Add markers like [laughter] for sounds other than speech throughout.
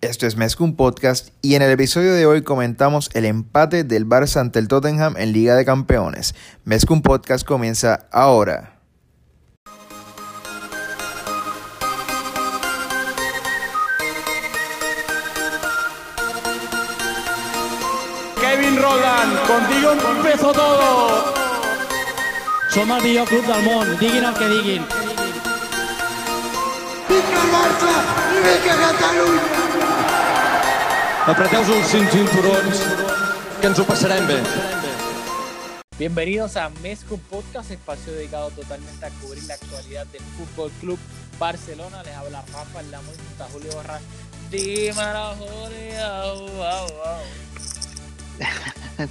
Esto es Mezcum Podcast y en el episodio de hoy comentamos el empate del Barça ante el Tottenham en Liga de Campeones. Mezcum Podcast comienza ahora. Kevin Roland, contigo empezó todo. Som el club del món, diguin el que diguin. El Barça i Catalunya! Apreteu els cinturons, que ens ho passarem bé. Bienvenidos a Mezco Podcast, espacio dedicado totalmente a cubrir la actualidad del Fútbol Club Barcelona. Les habla Rafa, la muy junto a Julio Borra. Dímelo, Julio. Wow, wow.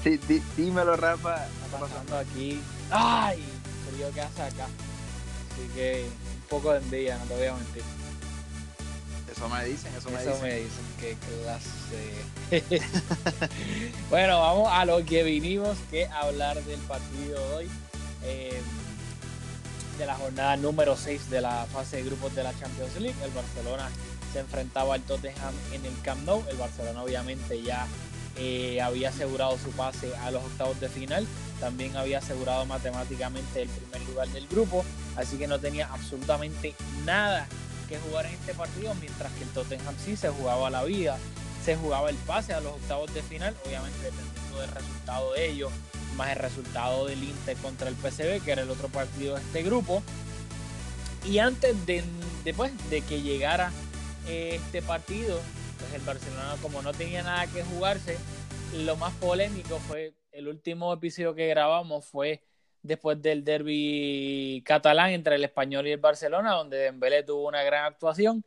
Dí- dí- dímelo, Rafa. Está pasando aquí. ¡Ay! Frío que hace acá. Así que un poco de envidia, no te voy a mentir. Eso me dicen, eso me Eso dicen. me dicen, qué clase. [laughs] bueno, vamos a lo que vinimos, que hablar del partido de hoy. eh, de la jornada número 6 de la fase de grupos de la Champions League. El Barcelona se enfrentaba al Tottenham en el Camp Nou. El Barcelona obviamente ya eh, había asegurado su pase a los octavos de final. También había asegurado matemáticamente el primer lugar del grupo. Así que no tenía absolutamente nada que jugar en este partido, mientras que el Tottenham sí se jugaba la vida, se jugaba el pase a los octavos de final, obviamente dependiendo del resultado de ellos, más el resultado del Inter contra el PSV, que era el otro partido de este grupo. Y antes de, después de que llegara eh, este partido, pues el Barcelona como no tenía nada que jugarse, lo más polémico fue el último episodio que grabamos fue después del derby catalán entre el Español y el Barcelona, donde Dembélé tuvo una gran actuación.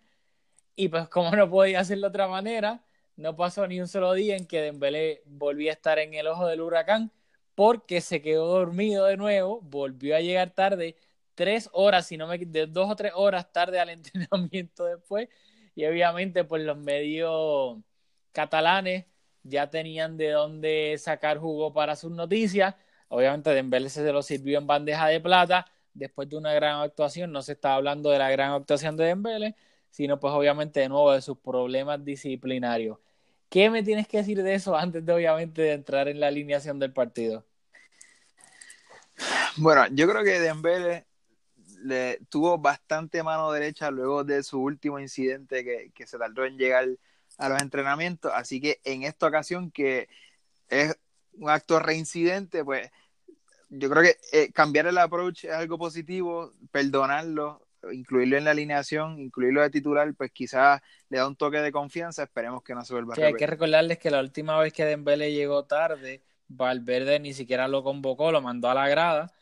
Y pues [laughs] como no podía hacerlo de otra manera, no pasó ni un solo día en que Dembélé volvía a estar en el ojo del huracán porque se quedó dormido de nuevo, volvió a llegar tarde, tres horas, si no me de dos o tres horas tarde al [laughs] entrenamiento después, y obviamente pues los medios catalanes ya tenían de dónde sacar jugo para sus noticias, obviamente Dembélé se lo sirvió en bandeja de plata, después de una gran actuación, no se está hablando de la gran actuación de Dembélé, sino pues obviamente de nuevo de sus problemas disciplinarios. ¿Qué me tienes que decir de eso antes de obviamente de entrar en la alineación del partido? Bueno, yo creo que Dembélé le tuvo bastante mano derecha luego de su último incidente que, que se tardó en llegar a los entrenamientos, así que en esta ocasión que es un acto reincidente, pues yo creo que eh, cambiar el approach es algo positivo, perdonarlo, incluirlo en la alineación, incluirlo de titular, pues quizás le da un toque de confianza, esperemos que no se vuelva a Sí, hay que repetir. recordarles que la última vez que Dembélé llegó tarde, Valverde ni siquiera lo convocó, lo mandó a la grada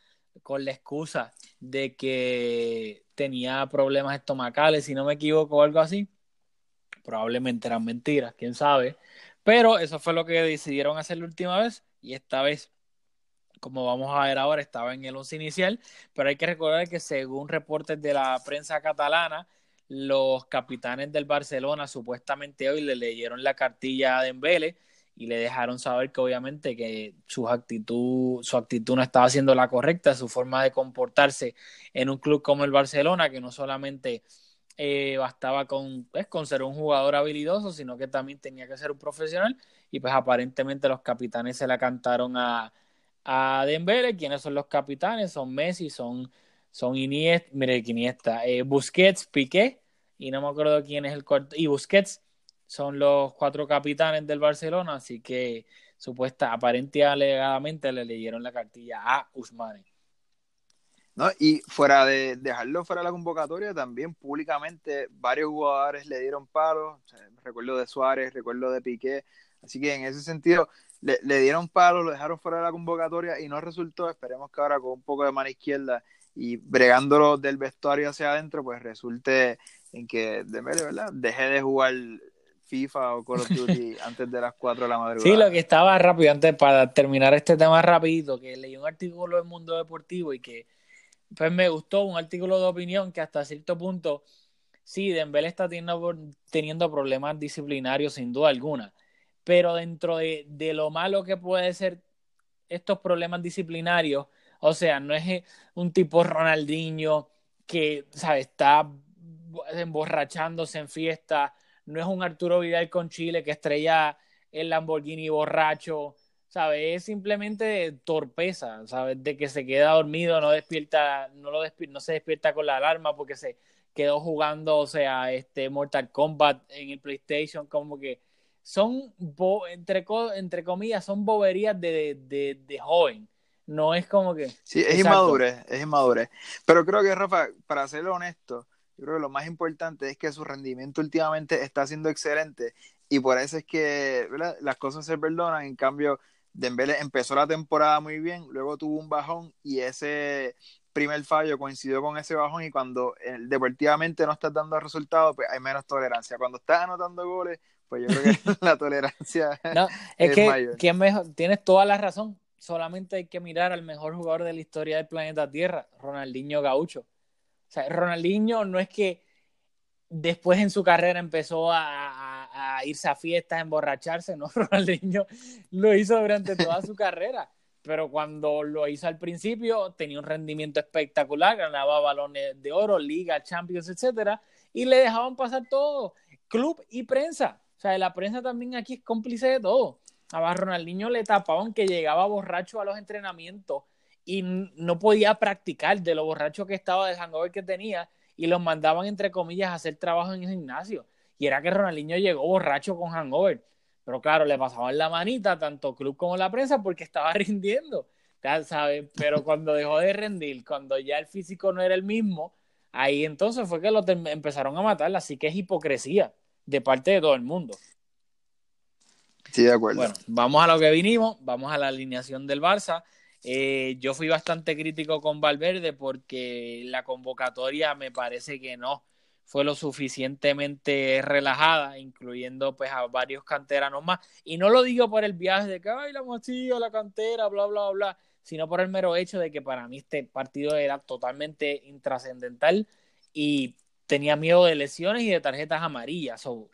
con la excusa de que tenía problemas estomacales, si no me equivoco, o algo así. Probablemente eran mentiras, quién sabe. Pero eso fue lo que decidieron hacer la última vez y esta vez, como vamos a ver ahora, estaba en el once inicial. Pero hay que recordar que según reportes de la prensa catalana, los capitanes del Barcelona supuestamente hoy le leyeron la cartilla a Dembélé y le dejaron saber que obviamente que su actitud, su actitud no estaba siendo la correcta, su forma de comportarse en un club como el Barcelona, que no solamente eh, bastaba con, pues, con ser un jugador habilidoso, sino que también tenía que ser un profesional, y pues aparentemente los capitanes se la cantaron a, a Dembélé, quienes son los capitanes, son Messi, son, son Iniesta, mire Iniesta, eh, Busquets, Piqué, y no me acuerdo quién es el cuarto, y Busquets, son los cuatro capitanes del Barcelona, así que supuesta, aparente alegadamente le leyeron la cartilla a Usmane. ¿No? Y fuera de dejarlo fuera de la convocatoria, también públicamente varios jugadores le dieron palos. O sea, recuerdo de Suárez, recuerdo de Piqué. Así que en ese sentido, le, le dieron palos, lo dejaron fuera de la convocatoria y no resultó. Esperemos que ahora con un poco de mano izquierda y bregándolo del vestuario hacia adentro, pues resulte en que Dembélé, ¿verdad? Deje de jugar FIFA o Call of Duty [laughs] antes de las 4 de la madrugada. Sí, lo que estaba rápido, antes para terminar este tema rapidito, que leí un artículo del Mundo Deportivo y que pues me gustó, un artículo de opinión que hasta cierto punto, sí, Dembélé está teniendo, teniendo problemas disciplinarios sin duda alguna, pero dentro de, de lo malo que puede ser estos problemas disciplinarios, o sea, no es un tipo Ronaldinho que, ¿sabes? Está emborrachándose en fiesta, no es un Arturo Vidal con Chile que estrella el Lamborghini borracho, ¿sabes? Es simplemente torpeza, ¿sabes? De que se queda dormido, no despierta, no, lo no se despierta con la alarma porque se quedó jugando, o sea, este Mortal Kombat en el PlayStation, como que son, entre, entre comillas, son boberías de, de, de, joven. No es como que... Sí, es inmadurez, es inmadurez. Pero creo que, Rafa, para ser honesto, yo creo que lo más importante es que su rendimiento últimamente está siendo excelente y por eso es que las cosas se perdonan. En cambio, Dembélé empezó la temporada muy bien, luego tuvo un bajón y ese primer fallo coincidió con ese bajón y cuando eh, deportivamente no estás dando resultados, pues hay menos tolerancia. Cuando estás anotando goles, pues yo creo que [laughs] la tolerancia no, [laughs] es, que ¿quién mejor? tienes toda la razón. Solamente hay que mirar al mejor jugador de la historia del planeta Tierra, Ronaldinho Gaucho. O sea, Ronaldinho no es que después en su carrera empezó a, irse a fiestas, a emborracharse, ¿no? [laughs] Ronaldinho lo hizo durante toda su [laughs] carrera, pero cuando lo hizo al principio tenía un rendimiento espectacular, ganaba balones de oro, liga, champions, etcétera, y le dejaban pasar todo, club y prensa. O sea, la prensa también aquí es cómplice de todo. A Ronaldinho le tapaban que llegaba borracho a los entrenamientos y no podía practicar de lo borracho que estaba, del hangover que tenía, y los mandaban, entre comillas, a hacer trabajo en el gimnasio. Y era que Ronaldinho llegó borracho con hangover. Pero claro, le pasaban la manita tanto club como la prensa porque estaba [laughs] rindiendo. Ya pero cuando dejó de rendir, cuando ya el físico no era el mismo, ahí entonces fue que lo empezaron a matar. Así que es hipocresía de parte de todo el mundo. Sí, de acuerdo. Bueno, vamos a lo que vinimos, vamos a la alineación del Barça. Eh, yo fui bastante crítico con Valverde porque la convocatoria me parece que no fue lo suficientemente relajada, incluyendo pues a varios canteranos más. Y no lo digo por el viaje de que, ay, la mochila, la cantera, bla, bla, bla, sino por el mero hecho de que para mí este partido era totalmente intrascendental y tenía miedo de lesiones y de tarjetas amarillas. O,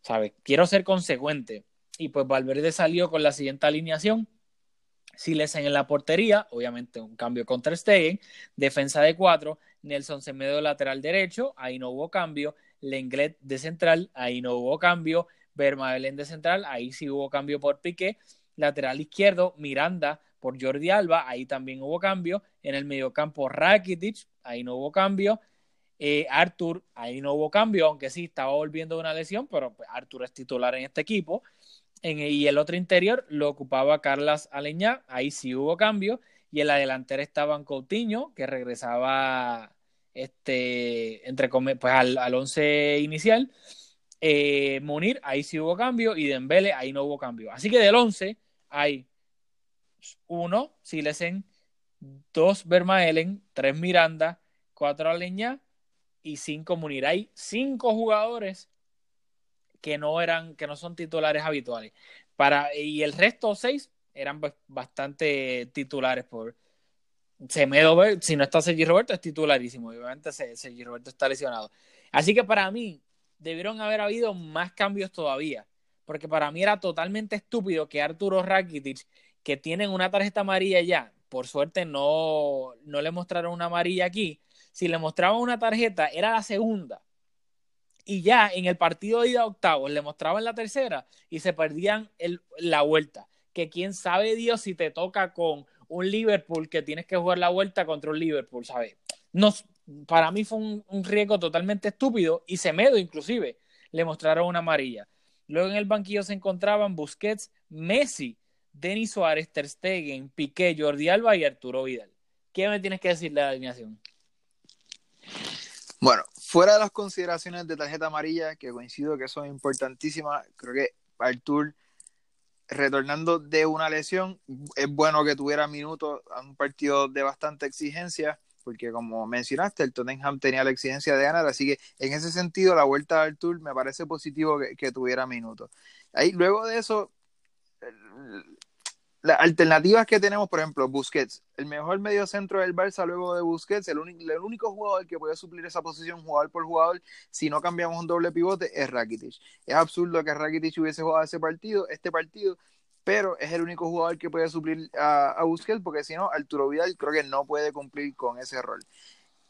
¿sabes? Quiero ser consecuente. Y pues Valverde salió con la siguiente alineación Silesen en la portería, obviamente un cambio contra Stegen, defensa de cuatro, Nelson Semedo lateral derecho, ahí no hubo cambio, Lenglet de central, ahí no hubo cambio, Vermaelen de central, ahí sí hubo cambio por Piqué, lateral izquierdo, Miranda por Jordi Alba, ahí también hubo cambio, en el mediocampo Rakitic, ahí no hubo cambio, eh, Arthur, ahí no hubo cambio, aunque sí estaba volviendo de una lesión, pero pues, Arthur es titular en este equipo, y el otro interior lo ocupaba Carlas Aleñá, ahí sí hubo cambio, y en la delantera estaban Coutinho, que regresaba este, entre pues al, al once inicial, eh, Munir, ahí sí hubo cambio, y Dembele, ahí no hubo cambio. Así que del once hay uno, Silesen, dos Vermaelen, tres Miranda, cuatro Aleñá y cinco Munir. Hay cinco jugadores que no eran, que no son titulares habituales. Para, y el resto seis eran bastante titulares por Semedo, si no está Sergi Roberto, es titularísimo. Obviamente Sergi Roberto está lesionado. Así que para mí, debieron haber habido más cambios todavía. Porque para mí era totalmente estúpido que Arturo Rakitic, que tienen una tarjeta amarilla ya, por suerte no, no le mostraron una amarilla aquí. Si le mostraban una tarjeta, era la segunda y ya en el partido de ida octavos le mostraban la tercera y se perdían el, la vuelta. Que quién sabe Dios si te toca con un Liverpool que tienes que jugar la vuelta contra un Liverpool, ¿sabes? Para mí fue un, riesgo totalmente estúpido y Semedo inclusive le mostraron una amarilla. Luego en el banquillo se encontraban Busquets, Messi, Denis Suárez, Ter Stegen, Piqué, Jordi Alba y Arturo Vidal. ¿Qué me tienes que decir de la alineación? Bueno, fuera de las consideraciones de tarjeta amarilla, que coincido que son importantísimas, creo que Artur, retornando de una lesión, es bueno que tuviera minutos a un partido de bastante exigencia, porque como mencionaste, el Tottenham tenía la exigencia de ganar, así que en ese sentido la vuelta de Artur me parece positivo que, que tuviera minutos. Ahí, luego de eso, las alternativas que tenemos, por ejemplo, Busquets, el mejor medio centro del Barça luego de Busquets, el, el, único jugador que puede suplir esa posición jugador por jugador si no cambiamos un doble pivote es Rakitic. Es absurdo que Rakitic hubiese jugado ese partido, este partido, pero es el único jugador que puede suplir a, a Busquets porque si no, Arturo Vidal creo que no puede cumplir con ese rol.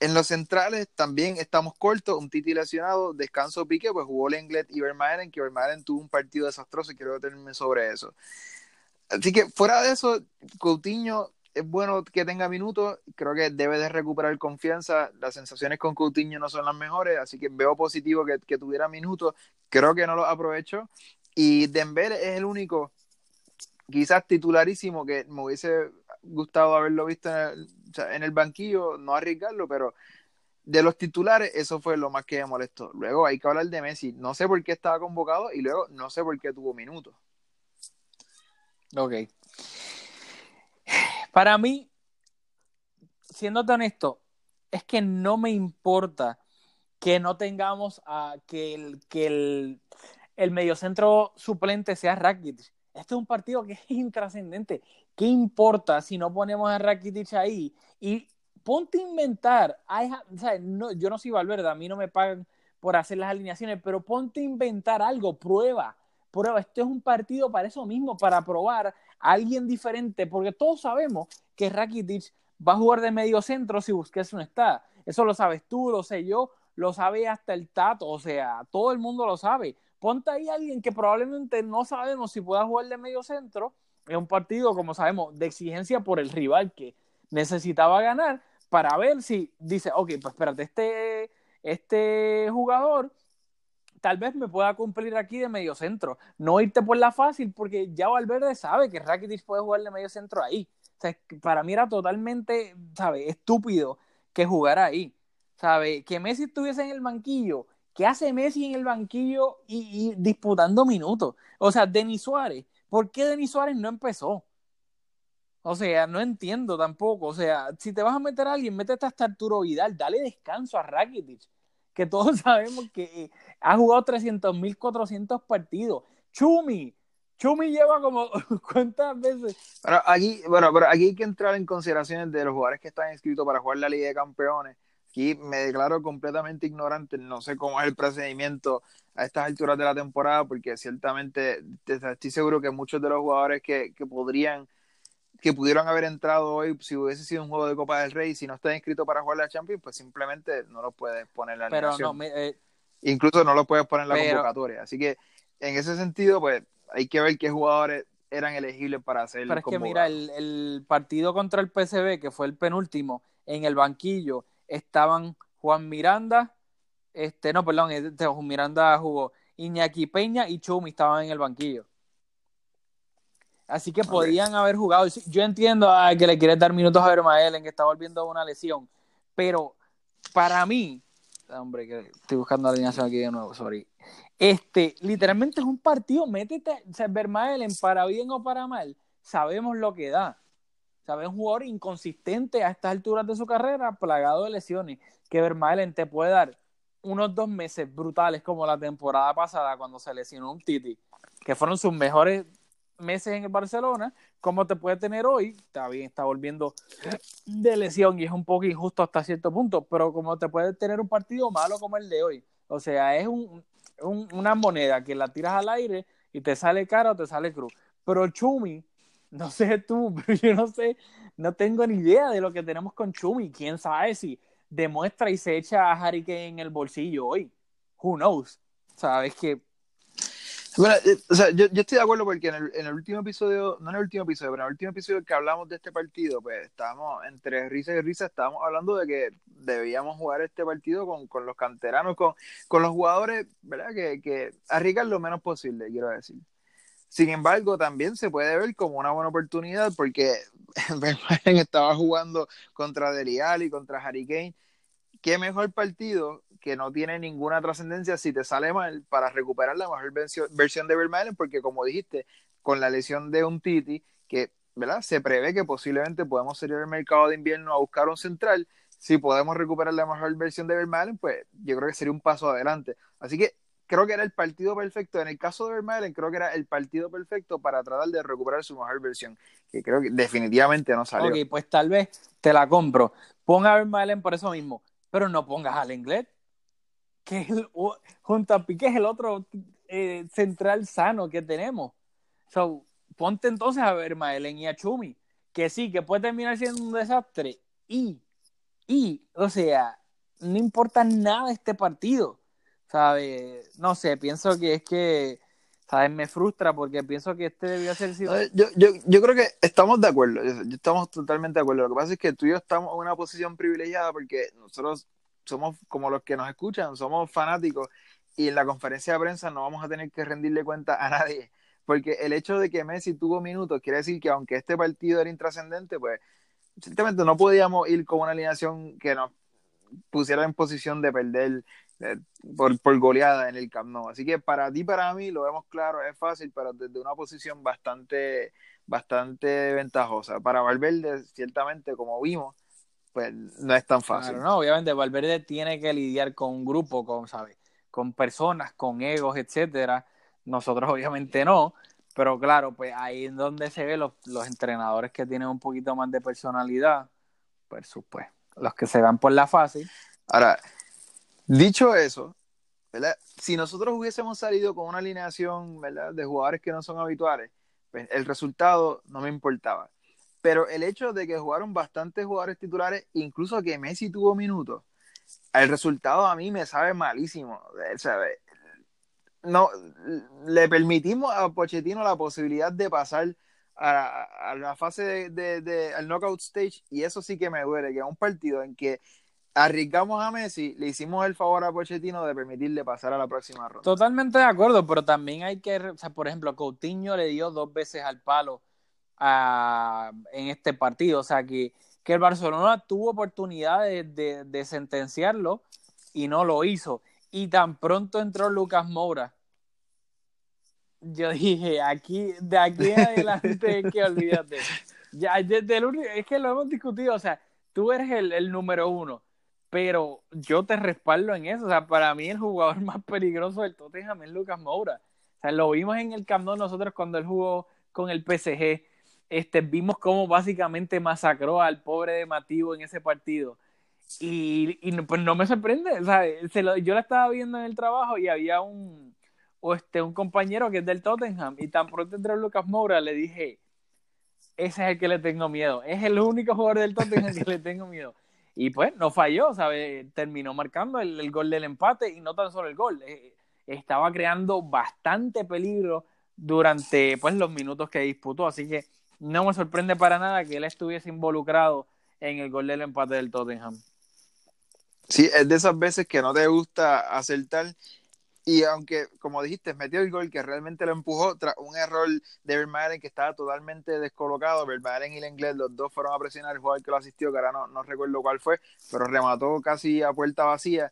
En los centrales también estamos cortos, un Titi lesionado, descanso Pique, pues jugó Lenglet y Vermaelen, que Vermaelen tuvo un partido desastroso y quiero detenerme sobre eso. Así que fuera de eso, Coutinho es bueno que tenga minutos, creo que debe de recuperar confianza, las sensaciones con Coutinho no son las mejores, así que veo positivo que, tuviera minutos, creo que no los aprovecho, y Dembele es el único, quizás titularísimo, que me hubiese gustado haberlo visto en el banquillo, no arriesgarlo, pero de los titulares, eso fue lo más que me molestó. Luego hay que hablar de Messi. No sé por qué estaba convocado y luego no sé por qué tuvo minutos. Ok. Para mí, siéndote honesto, es que no me importa que no tengamos a que el, que el, mediocentro suplente sea Rakitic. Este es un partido que es intrascendente. ¿Qué importa si no ponemos a Rakitic ahí? Y ponte a inventar. no, yo no soy Valverde, a mí no me pagan por hacer las alineaciones, pero ponte a inventar algo, prueba, prueba. Este es un partido para eso mismo, para probar a alguien diferente, porque todos sabemos que Rakitic va a jugar de medio centro si Busquets no está. Eso lo sabes tú, lo sé yo, lo sabe hasta el Tato, o sea, todo el mundo lo sabe. Ponte ahí a alguien que probablemente no sabemos si pueda jugar de medio centro. Es un partido, como sabemos, de exigencia por el rival que necesitaba ganar para ver si dice, ok, pues espérate, este, este jugador tal vez me pueda cumplir aquí de medio centro. No irte por la fácil, porque ya Valverde sabe que Rakitic puede jugar de medio centro ahí. O sea, para mí era totalmente, ¿sabes? Estúpido que jugara ahí. ¿Sabe? Que Messi estuviese en el banquillo ¿Qué hace Messi en el banquillo y, disputando minutos? O sea, Denis Suárez, ¿por qué Denis Suárez no empezó? O sea, no entiendo tampoco. O sea, si te vas a meter a alguien, métete hasta Arturo Vidal, dale descanso a Rakitic, que todos [laughs] sabemos que ha jugado 300.400 partidos. Chumi, Chumi lleva como [laughs] cuántas veces. Bueno, aquí, bueno, pero aquí hay que entrar en consideraciones de los jugadores que están inscritos para jugar la Liga de Campeones Aquí me declaro completamente ignorante, no sé cómo es el procedimiento a estas alturas de la temporada, porque ciertamente estoy seguro que muchos de los jugadores que, que podrían, que pudieron haber entrado hoy, si hubiese sido un juego de Copa del Rey, si no están inscritos para jugar la Champions, pues simplemente no lo puedes poner en la pero no, eh, Incluso no lo puedes poner en la convocatoria. Así que en ese sentido, pues hay que ver qué jugadores eran elegibles para hacer Pero es que mira, el, el partido contra el PSV, que fue el penúltimo, en el banquillo, estaban Juan Miranda, este, no, perdón, este, Juan Miranda jugó, Iñaki Peña y Chumi estaban en el banquillo. Así que podían haber jugado. Yo entiendo que le quieres dar minutos a Vermael en que está volviendo a una lesión, pero para mí, hombre, que estoy buscando la alineación aquí de nuevo, sorry. Este, literalmente es un partido, métete, o sea, Vermaelen, para bien o para mal, sabemos lo que da. ¿sabes? Un jugador inconsistente a estas alturas de su carrera, plagado de lesiones, que Vermaelen te puede dar unos dos meses brutales como la temporada pasada cuando se lesionó un Titi, que fueron sus mejores meses en el Barcelona, como te puede tener hoy, está bien, está volviendo de lesión y es un poco injusto hasta cierto punto, pero como te puede tener un partido malo como el de hoy. O sea, es un, una moneda que la tiras al aire y te sale cara o te sale cruz. Pero Chumi no sé tú, [laughs] pero yo no sé, no tengo ni idea de lo que tenemos con Chumi. ¿Quién sabe si demuestra y se echa a Harry Kane en el bolsillo hoy? Who knows? Sabes que bueno, eh, o sea, yo, yo, estoy de acuerdo porque en el, en el, último episodio, no en el último episodio, pero en el último episodio que hablamos de este partido, pues estábamos entre risa y risa, estábamos hablando de que debíamos jugar este partido con, con los canteranos, con, con los jugadores, ¿verdad? Que, que arriesgan lo menos posible, quiero decir. Sin embargo, también se puede ver como una buena oportunidad porque [laughs] Vermaelen estaba jugando contra Delial y contra Harry Kane. Qué mejor partido que no tiene ninguna trascendencia si te sale mal para recuperar la mejor versión de Vermaelen, porque como dijiste, con la lesión de un Titi, que ¿verdad? se prevé que posiblemente podemos salir al mercado de invierno a buscar un central. Si podemos recuperar la mejor versión de Vermaelen, pues yo creo que sería un paso adelante. Así que creo que era el partido perfecto. En el caso de Vermaelen, creo que era el partido perfecto para tratar de recuperar su mejor versión, que creo que definitivamente no salió. Ok, pues tal vez te la compro. Ponga a Vermaelen por eso mismo, pero no pongas al inglés, que es el, junto es el otro eh, central sano que tenemos. So, ponte entonces a Vermaelen y a Chumi, que sí, que puede terminar siendo un desastre y Y, o sea, no importa nada este partido, ¿sabes? No sé, pienso que es que, ¿sabes? Me frustra porque pienso que este debió ser sido... Yo, yo, yo creo que estamos de acuerdo, estamos totalmente de acuerdo. Lo que pasa es que tú y yo estamos en una posición privilegiada porque nosotros somos como los que nos escuchan, somos fanáticos y en la conferencia de prensa no vamos a tener que rendirle cuenta a nadie. Porque el hecho de que Messi tuvo minutos quiere decir que aunque este partido era intrascendente, pues ciertamente no podíamos ir con una alineación que nos pusiera en posición de perder eh, por, por, goleada en el Camp Nou. Así que para ti, para mí, lo vemos claro, es fácil, pero desde una posición bastante, bastante ventajosa. Para Valverde, ciertamente, como vimos, pues no es tan fácil. Claro, no, obviamente Valverde tiene que lidiar con un grupo, con, ¿sabes? con personas, con egos, etcétera. Nosotros obviamente no, pero claro, pues ahí es donde se ve los, los entrenadores que tienen un poquito más de personalidad, pues supuesto, los que se van por la fácil. Ahora, dicho eso, si nosotros hubiésemos salido con una alineación de jugadores que no son habituales, pues el resultado no me importaba. Pero el hecho de que jugaron bastantes jugadores titulares, incluso que Messi tuvo minutos, el resultado a mí me sabe malísimo. No, le permitimos a Pochettino la posibilidad de pasar a, la fase de, de, al knockout stage y eso sí que me duele, que es un partido en que arriesgamos a Messi, le hicimos el favor a Pochettino de permitirle pasar a la próxima ronda. Totalmente de acuerdo, pero también hay que, o sea, por ejemplo, Coutinho le dio dos veces al palo en este partido, o sea que que el Barcelona tuvo oportunidad de, sentenciarlo y no lo hizo. Y tan pronto entró Lucas Moura. Yo [laughs] dije, aquí, de aquí en adelante, que olvídate. Ya, el, es que lo hemos discutido, o sea, tú eres el, número uno, pero yo te respaldo en eso. O sea, para mí el jugador [laughs] más peligroso del Tottenham es Lucas Moura. O sea, lo vimos en el Camp nosotros cuando él jugó con el PSG este, vimos cómo básicamente masacró al pobre de Mativo en ese partido. Y, pues no me sorprende, Se lo, yo la estaba viendo en el trabajo y había un, o este, un compañero que es del Tottenham y tan pronto entró Lucas Moura le dije, ese es el que le tengo miedo, es el único jugador del Tottenham que le tengo miedo. Y pues no falló, ¿sabe? Terminó marcando el, el, gol del empate y no tan solo el gol, eh, estaba creando bastante peligro durante pues los minutos que disputó, así que no me sorprende para nada que él estuviese involucrado en el gol del empate del Tottenham. Sí, es de esas veces que no te gusta acertar y aunque, como dijiste, metió el gol que realmente lo empujó tras un error de Vermaelen que estaba totalmente descolocado. Vermaelen y el inglés, los dos fueron a presionar al jugador que lo asistió, que ahora no, no recuerdo cuál fue, pero remató casi a puerta vacía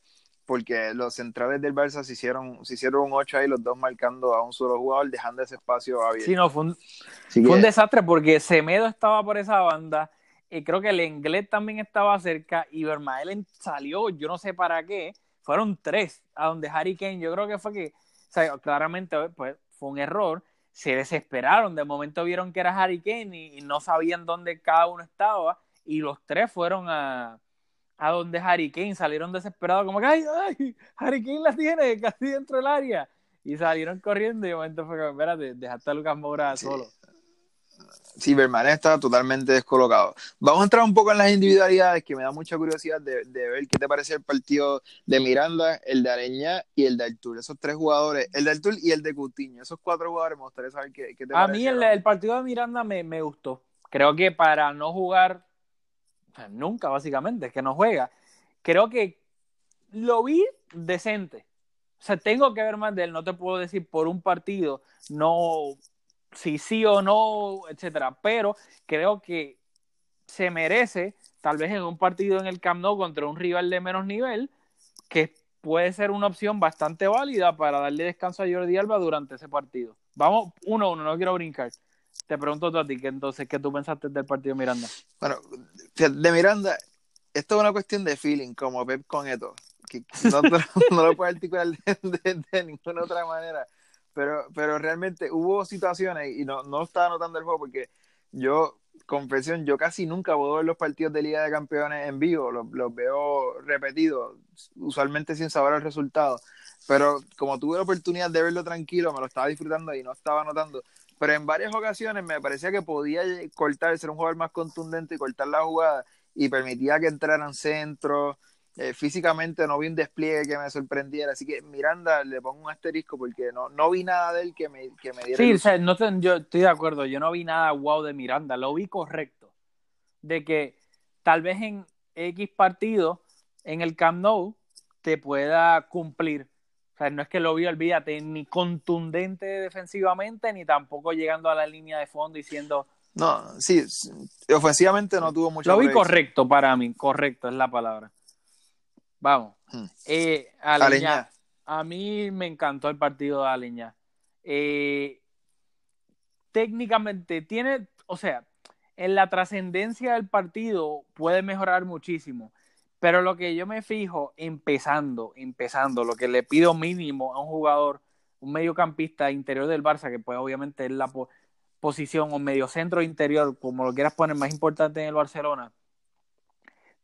porque los centrales del Barça se hicieron, se hicieron un 8 ahí, los dos marcando a un solo jugador, dejando ese espacio abierto. Sí, no, fue un, fue un desastre porque Semedo estaba por esa banda, y creo que el inglés también estaba cerca, y Vermaelen salió, yo no sé para qué, fueron tres, a donde Harry Kane, yo creo que fue que, o sea, claramente pues, fue un error, se desesperaron, de momento vieron que era Harry Kane y no sabían dónde cada uno estaba, y los tres fueron a a donde Harry Kane salieron desesperados, como que ay, ay, Harry Kane la tiene casi dentro del área. Y salieron corriendo y de momento fue como, espérate, dejaste a Lucas Moura solo. Sí, Bermané está totalmente descolocado. Vamos a entrar un poco en las individualidades, que me da mucha curiosidad de, ver qué te parece el partido de Miranda, el de Areña y el de Artur. Esos tres jugadores, el de Artur y el de Coutinho. Esos cuatro jugadores me gustaría saber qué, qué te A mí el, el, partido de Miranda me, me gustó. Creo que para no jugar nunca básicamente, es que no juega. Creo que lo vi decente. O sea, tengo que ver más de él, no te puedo decir por un partido, no, si sí o no, etcétera, pero creo que se merece, tal vez en un partido en el Camp Nou contra un rival de menos nivel, que puede ser una opción bastante válida para darle descanso a Jordi Alba durante ese partido. Vamos, uno uno, no quiero brincar. Te pregunto a ti, que entonces, ¿qué tú pensaste del partido Miranda? Bueno, de Miranda, esto es una cuestión de feeling, como Pep con esto, que no, [laughs] no lo puedo articular de, ninguna otra manera, pero, pero realmente hubo situaciones, y no, no estaba notando el juego, porque yo, confesión, yo casi nunca puedo ver los partidos de Liga de Campeones en vivo, los, los veo repetidos, usualmente sin saber el resultado, pero como tuve la oportunidad de verlo tranquilo, me lo estaba disfrutando y no estaba notando pero en varias ocasiones me parecía que podía cortar, ser un jugador más contundente y cortar la jugada. y permitía que entraran centros. Eh, físicamente no vi un despliegue que me sorprendiera, así que Miranda le pongo un asterisco porque no, no vi nada de él que me, que me diera. Sí, o sea, no te- yo estoy de acuerdo, yo no vi nada wow de Miranda, lo vi correcto. De que tal vez en X partido, en el Camp Nou, te pueda cumplir. O sea, no es que lo vi, olvídate, ni contundente defensivamente, ni tampoco llegando a la línea de fondo diciendo. No, sí, ofensivamente no tuvo mucho. Lo vi correcto para mí, correcto es la palabra. Vamos. Hmm. Eh, Aleñá. Aleñá. A mí me encantó el partido de Aleñá. Eh, técnicamente tiene, o sea, en la trascendencia del partido puede mejorar muchísimo. Pero lo que yo me fijo, empezando, empezando, lo que le pido mínimo a un jugador, un mediocampista interior del Barça, que pues obviamente es la po- posición o mediocentro interior, como lo quieras poner, más importante en el Barcelona,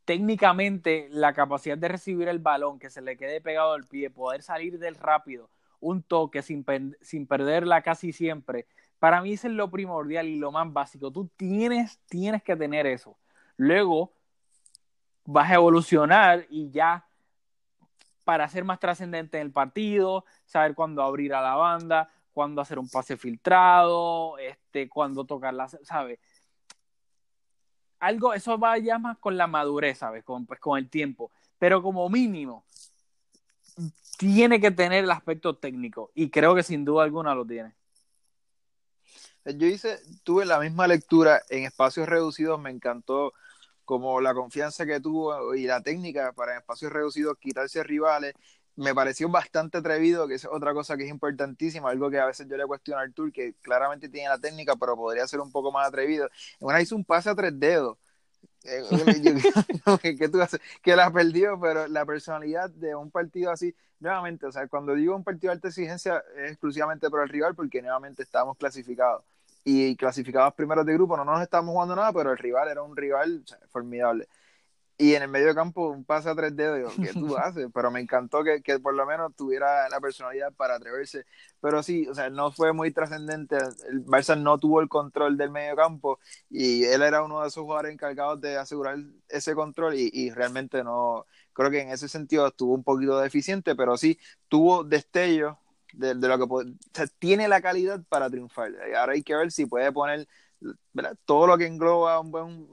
técnicamente la capacidad de recibir el balón, que se le quede pegado al pie, poder salir del rápido, un toque sin, sin perderla casi siempre, para mí eso es lo primordial y lo más básico. Tú tienes, tienes que tener eso. Luego vas a evolucionar y ya para ser más trascendente en el partido, saber cuándo abrir a la banda, cuándo hacer un pase filtrado, este, cuándo tocar la, ¿sabes? Algo, eso va ya más con la madurez, ¿sabes? Con, pues, con el tiempo. Pero como mínimo, tiene que tener el aspecto técnico. Y creo que sin duda alguna lo tiene. Yo hice, tuve la misma lectura en espacios reducidos, me encantó como la confianza que tuvo y la técnica para en espacios reducidos quitarse rivales. Me pareció bastante atrevido, que es otra cosa que es importantísima, algo que a veces yo le cuestiono a Artur, que claramente tiene la técnica, pero podría ser un poco más atrevido. Una hizo un pase a tres dedos. Eh, [laughs] [laughs] [laughs] que, tú haces, que la perdió, pero la personalidad de un partido así, nuevamente, o sea, cuando digo un partido de alta exigencia es exclusivamente por el rival, porque nuevamente estábamos clasificados y clasificados primeros de grupo, no nos estábamos jugando nada, pero el rival era un rival o sea, formidable. Y en el medio campo, un pase a tres dedos, digo, ¿qué tú [laughs] haces? Pero me encantó que, que por lo menos tuviera la personalidad para atreverse. Pero sí, o sea, no fue muy trascendente. El Barça no tuvo el control del medio campo y él era uno de esos jugadores encargados de asegurar ese control y, y realmente no, creo que en ese sentido estuvo un poquito deficiente, pero sí tuvo destellos de, de lo que puede- o sea, tiene la calidad para triunfar. Ahora hay que ver si puede poner ¿verdad? todo lo que engloba un buen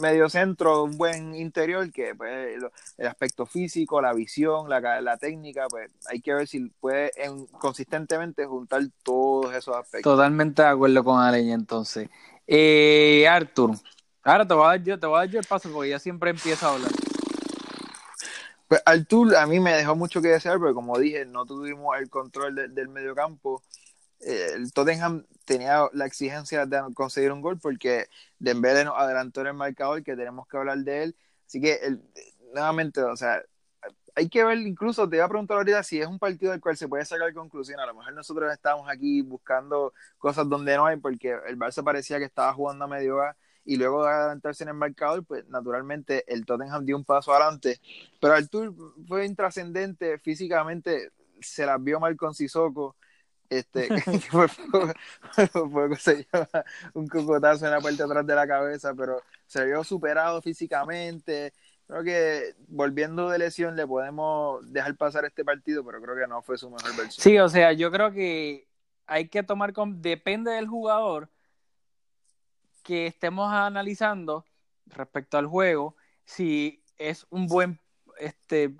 medio centro, un buen interior, que pues, el aspecto físico, la visión, la, la técnica, pues hay que ver si puede en- consistentemente juntar todos esos aspectos. Totalmente de acuerdo con Aleña, entonces. Eh, Arthur, ahora te voy a dar yo, te voy a dar yo el paso porque ya siempre empiezo a hablar. Pues Artur a mí me dejó mucho que desear, porque como dije, no tuvimos el control de- del mediocampo. El Tottenham tenía la exigencia de conseguir un gol porque Dembélé nos adelantó en el marcador, que tenemos que hablar de él. Así que, nuevamente, o sea, hay que ver, incluso te iba a preguntar ahorita si es un partido del cual se puede sacar conclusión. A lo mejor nosotros estamos aquí buscando cosas donde no hay, porque el Barça parecía que estaba jugando a medio gas y luego de adelantarse en el marcador, pues naturalmente el Tottenham dio un paso adelante. Pero Artur fue intrascendente físicamente, se las vio mal con Sissoko. Este, [laughs] [laughs] que fue, fue, fue- se llama un cocotazo en la parte de atrás de la cabeza, pero se vio superado físicamente. Creo que volviendo de lesión le podemos dejar pasar este partido, pero creo que no fue su mejor versión. Sí, o sea, yo creo que hay que tomar con, depende del jugador que estemos analizando respecto al juego, si es un buen, este,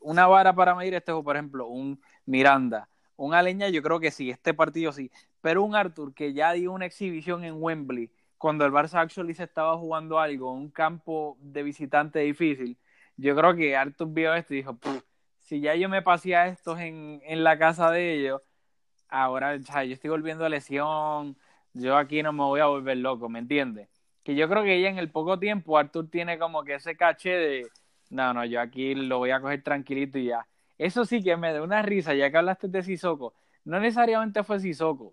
una vara para medir este juego, por ejemplo, un Miranda, un Aleña, yo creo que sí, este partido sí, pero un Arthur que ya dio una exhibición en Wembley, cuando el Barça actually se estaba jugando algo, un campo de visitante difícil, yo creo que Arthur vio esto y dijo, "Puf, si ya yo me pasé a estos en, en la casa de ellos, ahora yo estoy volviendo a lesión, yo aquí no me voy a volver loco, ¿me entiendes? Que yo creo que ya en el poco tiempo Arthur tiene como que ese caché de, no, no, yo aquí lo voy a coger tranquilito y ya. Eso sí que me da una risa, ya que hablaste de Sissoko, no necesariamente fue Sissoko,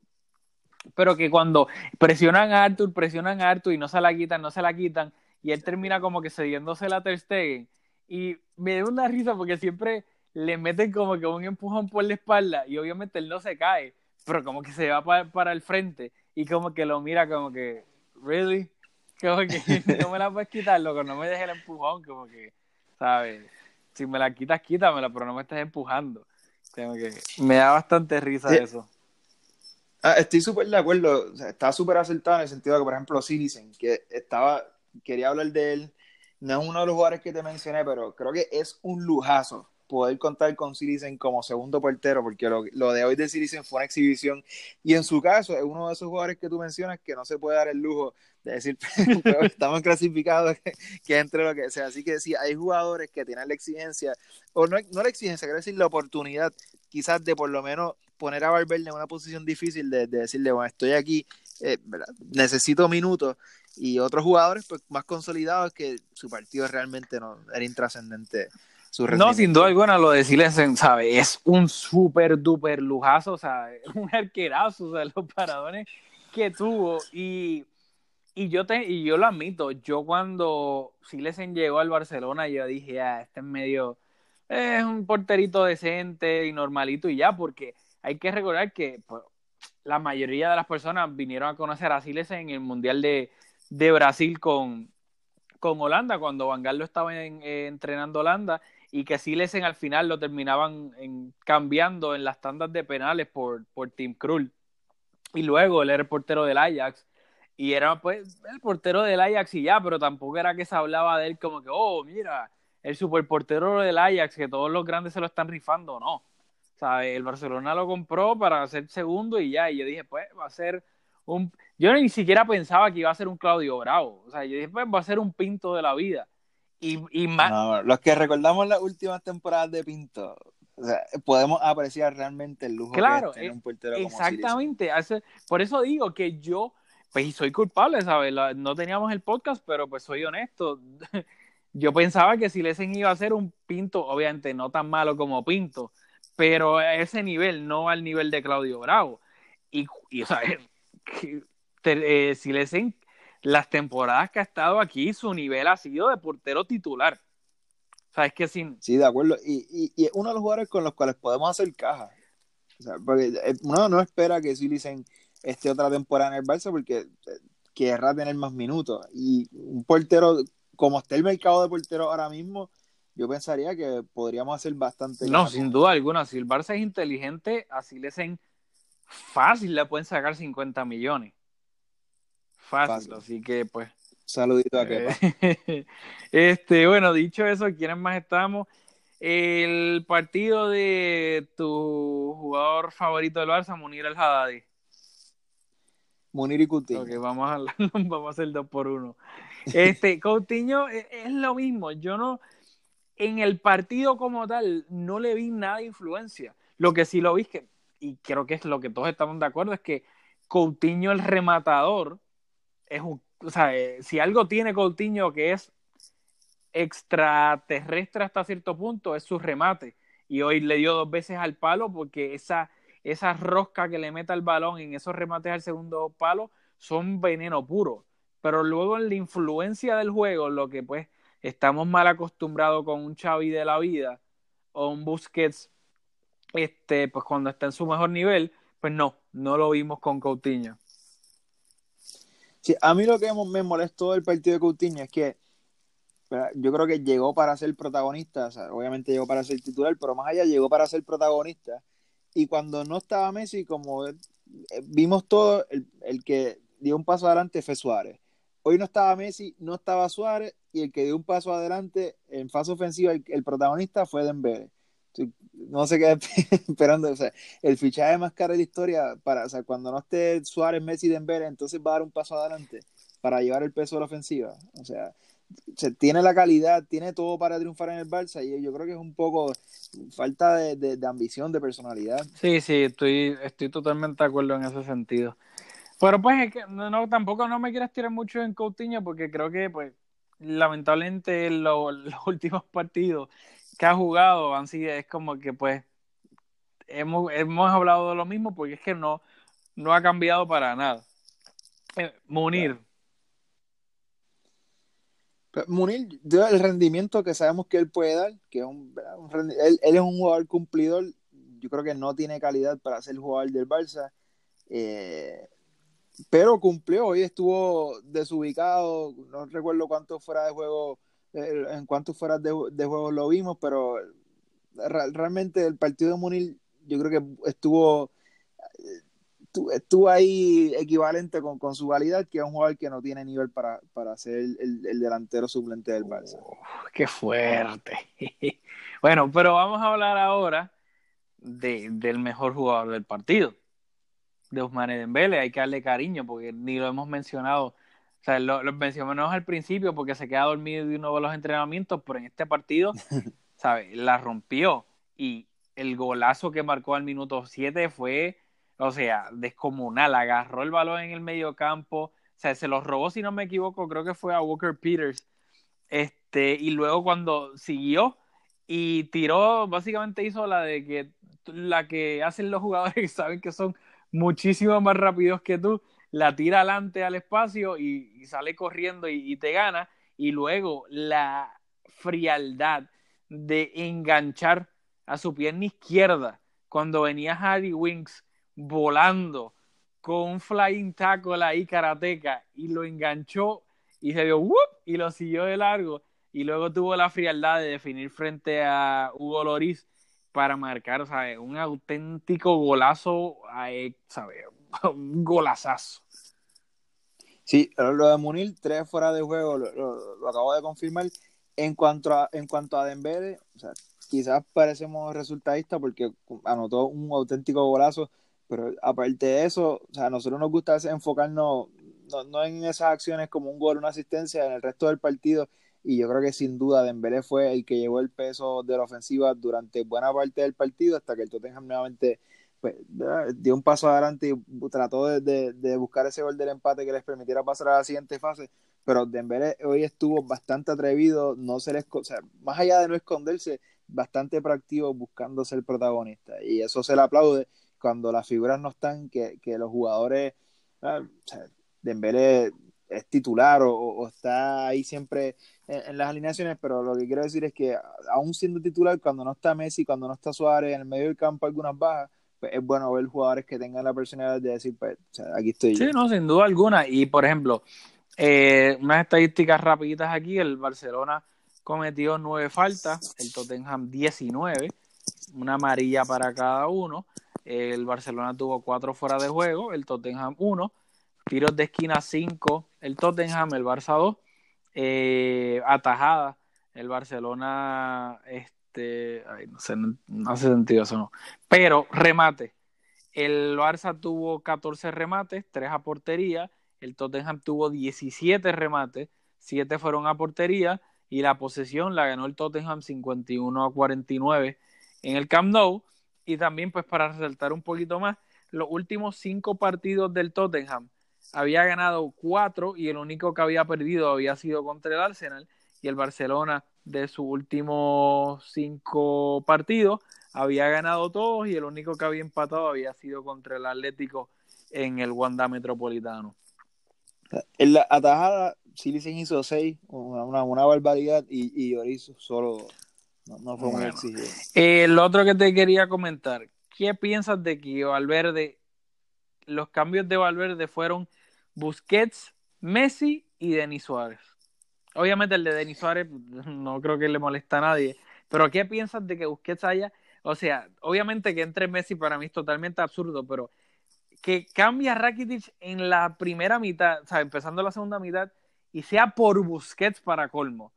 pero que cuando presionan a Arthur, presionan a Arthur y no se la quitan, no se la quitan, y él termina como que cediéndose la Ter Stegen, y me da una risa porque siempre le meten como que un empujón por la espalda y obviamente él no se cae, pero como que se va pa- para el frente y como que lo mira como que, ¿really? [laughs] como que no me la puedes quitar, loco, no me dejes el empujón, como que, ¿sabes? Si me la quitas, quítamela, pero no me estés empujando. Como que me da bastante risa Sí. eso. Ah, estoy súper de acuerdo, o sea, está súper acertado en el sentido de que, por ejemplo, Citizen, que estaba, quería hablar de él, no es uno de los jugadores que te mencioné, pero creo que es un lujazo poder contar con Citizen como segundo portero, porque lo, lo de hoy de Citizen fue una exhibición, y en su caso es uno de esos jugadores que tú mencionas que no se puede dar el lujo de decir, [laughs] "Pero estamos clasificados, que, que entre lo que sea, así que sí, hay jugadores que tienen la exigencia, o no, no la exigencia, quiero decir la oportunidad, quizás de por lo menos poner a Valverde en una posición difícil de, de decirle, bueno, estoy aquí, eh, necesito minutos, y otros jugadores pues más consolidados que su partido realmente no era intrascendente. Su No, sin duda alguna, lo de Silensen, ¿sabes? Es un súper duper lujazo, o sea, [laughs] un arquerazo, o sea, los paradones que tuvo. Y, y yo te, y yo lo admito, yo cuando Silensen llegó al Barcelona, yo dije, ah, este es medio, es un porterito decente y normalito y ya, porque hay que recordar que pues, la mayoría de las personas vinieron a conocer a Silensen en el Mundial de, de Brasil con, con Holanda, cuando Van Gaal lo estaba en- eh, entrenando Holanda, y que Silesen al final lo terminaban en- cambiando en las tandas de penales por, por Tim Krul. Y luego él era el portero del Ajax, y era pues el portero del Ajax y ya, pero tampoco era que se hablaba de él como que, oh, mira, el superportero del Ajax, que todos los grandes se lo están rifando, no. ¿Sabes? El Barcelona lo compró para ser segundo y ya, y yo dije, pues va a ser un... Yo ni siquiera pensaba que iba a ser un Claudio Bravo, o sea, yo dije, pues va a ser un pinto de la vida. Y, y más, No, los que recordamos las últimas temporadas de Pinto, o sea, podemos apreciar realmente el lujo Claro, que es tener un portero como Exactamente, hace- por eso digo que yo, pues y soy culpable, ¿sabes? La- no teníamos el podcast, pero pues soy honesto. [laughs] Yo pensaba que Silesen iba a ser un Pinto, obviamente no tan malo como Pinto, pero a ese nivel, no al nivel de Claudio Bravo. Y, y o sea, [laughs] que- te- eh, Silesen, las temporadas que ha estado aquí, su nivel ha sido de portero titular. O sea, es que sin, Sí, de acuerdo. Y, y, y es uno de los jugadores con los cuales podemos hacer caja. O sea, porque eh, uno no espera que Silicen esté otra temporada en el Barça porque eh, querrá tener más minutos. Y un portero, como está el mercado de porteros ahora mismo, yo pensaría que podríamos hacer bastante. No, sin duda alguna. Si el Barça es inteligente, así le hacen fácil, le pueden sacar 50 millones. Fácil, Fácil. así que pues. Saludito a Kepa. eh, [laughs] este, bueno, dicho eso, ¿quiénes más estamos? El partido de tu jugador favorito del Barça, Munir El Haddadi. Munir y Coutinho. Ok, vamos a, [laughs] vamos a hacer dos por uno. Este, [laughs] Coutinho es, es lo mismo. Yo no, en el partido como tal, no le vi nada de influencia. Lo que sí lo vi es que, y creo que es lo que todos estamos de acuerdo, es que Coutinho, el rematador, es un, o sea, eh, si algo tiene Coutinho que es extraterrestre hasta cierto punto, es su remate. Y hoy le dio dos veces al palo porque esa, esa rosca que le mete al balón en esos remates al segundo palo son veneno puro. Pero luego en la influencia del juego, lo que pues estamos mal acostumbrados con un Xavi de la vida o un Busquets, este, pues cuando está en su mejor nivel, pues no, no lo vimos con Coutinho. Sí, a mí lo que me molestó del partido de Coutinho es que yo creo que llegó para ser protagonista, o sea, obviamente llegó para ser titular, pero más allá llegó para ser protagonista. Y cuando no estaba Messi, como eh, vimos todo, el, el que dio un paso adelante fue Suárez. Hoy no estaba Messi, no estaba Suárez, y el que dio un paso adelante en fase ofensiva, el, el protagonista fue Dembélé. No sé qué [laughs] esperando, o sea, el fichaje más caro de la historia, para, o sea, cuando no esté Suárez, Messi, Dembélé, entonces va a dar un paso adelante para llevar el peso de la ofensiva. O sea, se tiene la calidad, tiene todo para triunfar en el Barça y yo creo que es un poco falta de, de, ambición, de personalidad. Sí, sí, estoy, estoy totalmente de acuerdo en ese sentido. Pero pues es que no, tampoco no me quieras tirar mucho en Coutinho porque creo que pues lamentablemente lo, [laughs] los últimos partidos que ha jugado han sido, es como que pues hemos, hemos hablado de lo mismo porque es que no, no ha cambiado para nada. Eh, Munir. Munir, el rendimiento que sabemos que él puede dar, que es un, un él, él, es un jugador cumplidor, yo creo que no tiene calidad para ser jugador del Barça. Eh, pero cumplió, hoy estuvo desubicado, no recuerdo cuántos fuera de juego, en cuántos fuera de, de juego lo vimos, pero realmente el partido de Munir yo creo que estuvo estuvo ahí equivalente con, con, su validad, que es un jugador que no tiene nivel para, para ser el, el, delantero suplente del Barça. ¡Qué fuerte! [laughs] bueno, pero vamos a hablar ahora de, del mejor jugador del partido, de Ousmane Dembele. Hay que darle cariño porque ni lo hemos mencionado. O sea, lo, lo mencionamos al principio porque se queda dormido de uno de los entrenamientos, pero en este partido, [laughs] ¿sabes? La rompió y el golazo que marcó al minuto 7 fue o sea, descomunal, agarró el balón en el medio campo, o sea, se los robó, si no me equivoco, creo que fue a Walker Peters, este, y luego cuando siguió y tiró, básicamente hizo la de que la que hacen los jugadores que saben que son muchísimo más rápidos que tú, la tira adelante al espacio y, sale corriendo y, te gana, y luego la frialdad de enganchar a su pierna izquierda cuando venía Harry Winks volando con un flying tackle ahí karateca y lo enganchó y se dio ¡whoop! y lo siguió de largo y luego tuvo la frialdad de definir frente a Hugo Loris para marcar, ¿sabes? Un auténtico golazo, ¿sabes? Un [laughs] golazazo. Sí, lo de Munir, tres fuera de juego, lo, acabo de confirmar. En cuanto a, en cuanto a Dembele, quizás parecemos resultadistas porque anotó un auténtico golazo, pero aparte de eso, o sea, a nosotros nos gusta enfocarnos no, no, en esas acciones como un gol, una asistencia en el resto del partido. Y yo creo que sin duda Dembélé fue el que llevó el peso de la ofensiva durante buena parte del partido hasta que el Tottenham nuevamente dio un paso adelante y trató de, de, buscar ese gol del empate que les permitiera pasar a la siguiente fase. Pero Dembélé hoy estuvo bastante atrevido, no se les, más allá de no esconderse, bastante proactivo buscando ser protagonista. Y eso se le aplaude cuando las figuras no están, que, que los jugadores, ah, o sea, Dembélé es titular o, está ahí siempre en, las alineaciones, pero lo que quiero decir es que aún siendo titular, cuando no está Messi, cuando no está Suárez, en el medio del campo algunas bajas, pues es bueno ver jugadores que tengan la personalidad de decir, pues, o sea, aquí estoy sí, no, sin duda alguna. Y, por ejemplo, eh, unas estadísticas rapiditas aquí, el Barcelona cometió nueve faltas, el Tottenham 19, una amarilla para cada uno. El Barcelona tuvo cuatro fuera de juego, el Tottenham uno, tiros de esquina cinco, el Tottenham, el Barça dos, eh, atajada, el Barcelona, este, no sé, no hace sentido eso no, pero remate, el Barça tuvo 14 remates, tres a portería, el Tottenham tuvo 17 remates, siete fueron a portería y la posesión la ganó el Tottenham 51 a 49 en el Camp Nou. Y también, pues, para resaltar un poquito más, los últimos cinco partidos del Tottenham había ganado cuatro y el único que había perdido había sido contra el Arsenal y el Barcelona de sus últimos cinco partidos había ganado todos y el único que había empatado había sido contra el Atlético en el Wanda Metropolitano. En la atajada, Silicen hizo seis, una, una barbaridad, y, y hizo solo no, fue muy exigido. El otro que te quería comentar, ¿qué piensas de que Valverde, los cambios de Valverde fueron Busquets, Messi y Denis Suárez? Obviamente el de Denis Suárez no creo que le molesta a nadie, pero ¿qué piensas de que Busquets haya, o sea, obviamente que entre Messi para mí es totalmente absurdo, pero que cambia Rakitic en la primera mitad, o sea, empezando la segunda mitad, y sea por Busquets para colmo.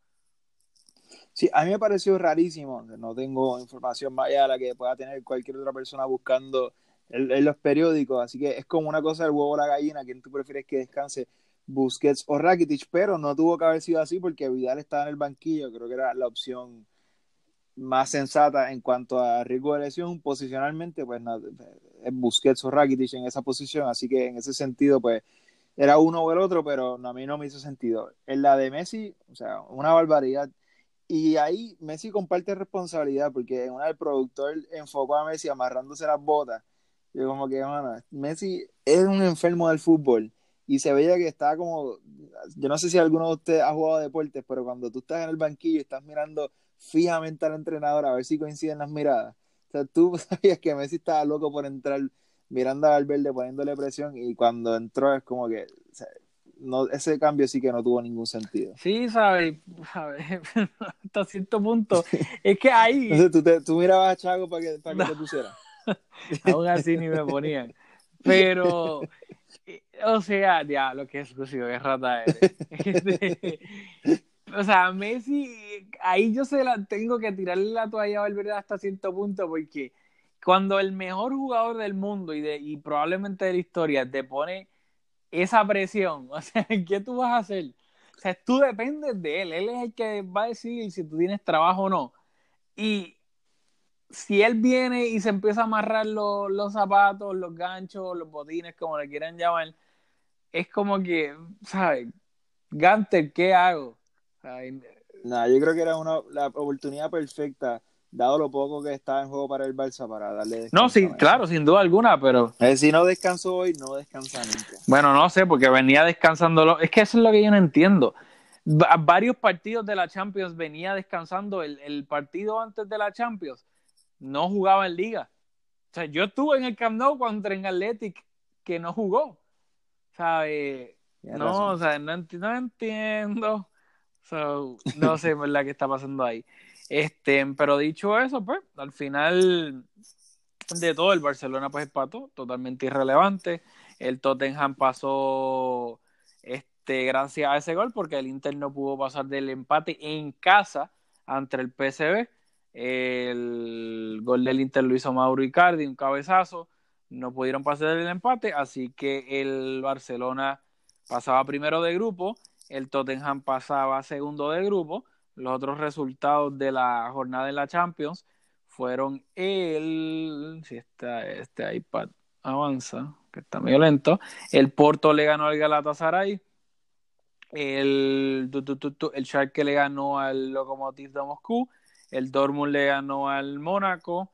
Sí, a mí me pareció rarísimo, no tengo información más allá de la que pueda tener cualquier otra persona buscando en, los periódicos, así que es como una cosa del huevo o la gallina, quien tú prefieres que descanse, Busquets o Rakitic, pero no tuvo que haber sido así porque Vidal estaba en el banquillo, creo que era la opción más sensata en cuanto a riesgo de lesión, posicionalmente, pues es Busquets o Rakitic en esa posición, así que en ese sentido, pues era uno o el otro, pero a mí no me hizo sentido. En la de Messi, o sea, una barbaridad. Y ahí Messi comparte responsabilidad porque una el productor enfocó a Messi amarrándose las botas. Y como que, bueno, Messi es un enfermo del fútbol y se veía que estaba como, yo no sé si alguno de ustedes ha jugado deportes, pero cuando tú estás en el banquillo y estás mirando fijamente al entrenador a ver si coinciden las miradas, o sea, tú [laughs] sabías que Messi estaba loco por entrar Miranda Valverde poniéndole presión y cuando entró es como que o sea, no, ese cambio sí que no tuvo ningún sentido. Sí, sabes, sabe, [laughs] hasta cierto punto. Es que ahí. Entonces tú, te, tú mirabas a Chago para que, para que te pusiera. [laughs] Aún así ni me ponían. Pero, o sea, ya, lo que es exclusivo, que rata eres. [laughs] Este, o sea, Messi, ahí yo se la tengo que tirarle la toalla a Valverde hasta cierto punto, porque cuando el mejor jugador del mundo y, de, y probablemente de la historia te pone esa presión, [laughs] o sea, ¿qué tú vas a hacer? O sea, tú dependes de él, él es el que va a decir si tú tienes trabajo o no. Y si él viene y se empieza a amarrar los, los zapatos, los ganchos, los botines, como le quieran llamar, es como que, ¿sabes? Ganter, ¿qué hago? Nada, yo creo que era una, la oportunidad perfecta, dado lo poco que estaba en juego para el Barça, para darle No, sí, claro, sin duda alguna, pero... Eh, si no descansó hoy, no descansa nunca. Bueno, no sé, porque venía descansando... Es que eso es lo que yo no entiendo. Va- varios partidos de la Champions venía descansando. El, el partido antes de la Champions no jugaba en Liga. O sea, yo estuve en el Camp Nou contra en Athletic que no jugó. ¿Sabes? No, razón. o sea, no, enti- no entiendo. So, no sé la que está pasando ahí. Este, pero dicho eso, pues, al final de todo, el Barcelona pues empató, totalmente irrelevante. El Tottenham pasó este, gracias a ese gol, porque el Inter no pudo pasar del empate en casa ante el PSV. El gol del Inter lo hizo Mauro Icardi, un cabezazo. No pudieron pasar del empate, así que el Barcelona pasaba primero de grupo, el Tottenham pasaba segundo de grupo. Los otros resultados de la jornada en la Champions fueron el. Si está este iPad avanza, que está medio lento. El Porto le ganó al Galatasaray. El, tu, tu, tu, el Schalke le ganó al Lokomotiv de Moscú. El Dortmund le ganó al Mónaco.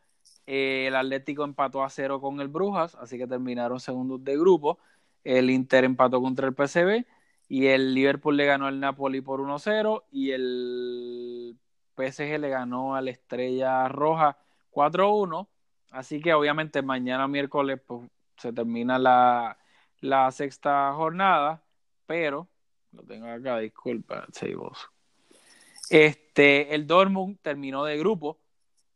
Eh, el Atlético empató a cero con el Brujas, así que terminaron segundos de grupo. El Inter empató contra el PSV. Y el Liverpool le ganó al Napoli por 1-0. Y el PSG le ganó a la Estrella Roja 4-1. Así que obviamente mañana miércoles pues, se termina la, la sexta jornada. Pero, lo tengo acá, disculpa, Seibos. Este, el Dortmund terminó de grupo.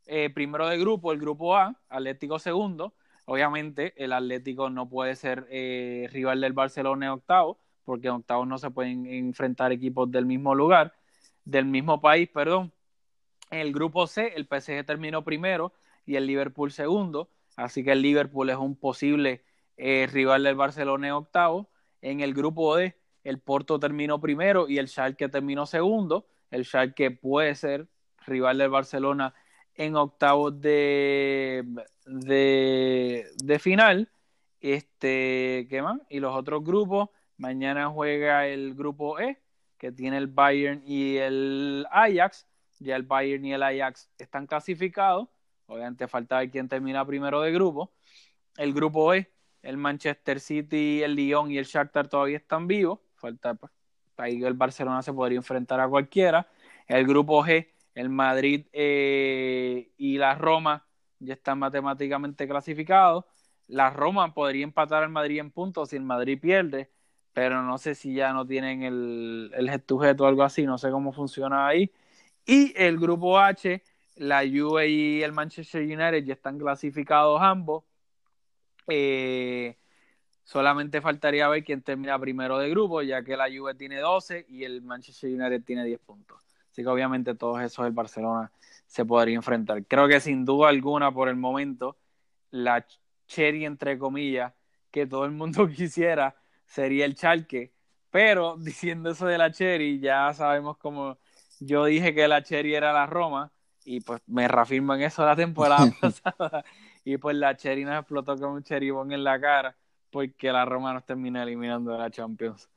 Eh, primero de grupo, el grupo A, Atlético segundo. Obviamente, el Atlético no puede ser eh, rival del Barcelona octavo, porque en octavos no se pueden enfrentar equipos del mismo lugar, del mismo país, perdón. En el grupo C, el PSG terminó primero y el Liverpool segundo, así que el Liverpool es un posible eh, rival del Barcelona en octavo. En el grupo D, el Porto terminó primero y el Schalke terminó segundo. El Schalke puede ser rival del Barcelona en octavos de, de, final. Este, ¿qué más? Y los otros grupos, mañana juega el grupo E, que tiene el Bayern y el Ajax. Ya el Bayern y el Ajax están clasificados. Obviamente falta ver quién termina primero de grupo. El grupo E, el Manchester City, el Lyon y el Shakhtar todavía están vivos. Falta pues, ahí el Barcelona se podría enfrentar a cualquiera. El grupo G, el Madrid eh, y la Roma ya están matemáticamente clasificados. La Roma podría empatar al Madrid en puntos si el Madrid pierde, pero no sé si ya no tienen el, el head to head o algo así, no sé cómo funciona ahí. Y el grupo H, la Juve y el Manchester United ya están clasificados ambos. Eh, solamente faltaría ver quién termina primero de grupo, ya que la Juve tiene 12 y el Manchester United tiene 10 puntos. Así que obviamente todos esos el Barcelona se podría enfrentar. Creo que sin duda alguna por el momento la cherry entre comillas que todo el mundo [laughs] quisiera sería el Chalque, pero [laughs] diciendo eso de la cherry ya sabemos como yo dije que la cherry era la Roma y pues me reafirman eso la [laughs] temporada pasada y pues la cherry nos explotó como un cheribón en la cara porque la Roma nos termina eliminando de la Champions.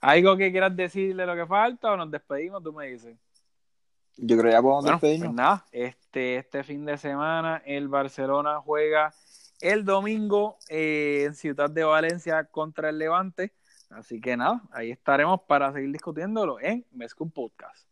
¿Algo que quieras decirle lo que falta o nos despedimos? Tú me dices. Yo creo que ya podemos Bueno, despedirnos. pues nada, este, este fin de semana el Barcelona juega el domingo eh, en Ciudad de Valencia contra el Levante. Así que nada, ahí estaremos para seguir discutiéndolo en Mezcum Podcast.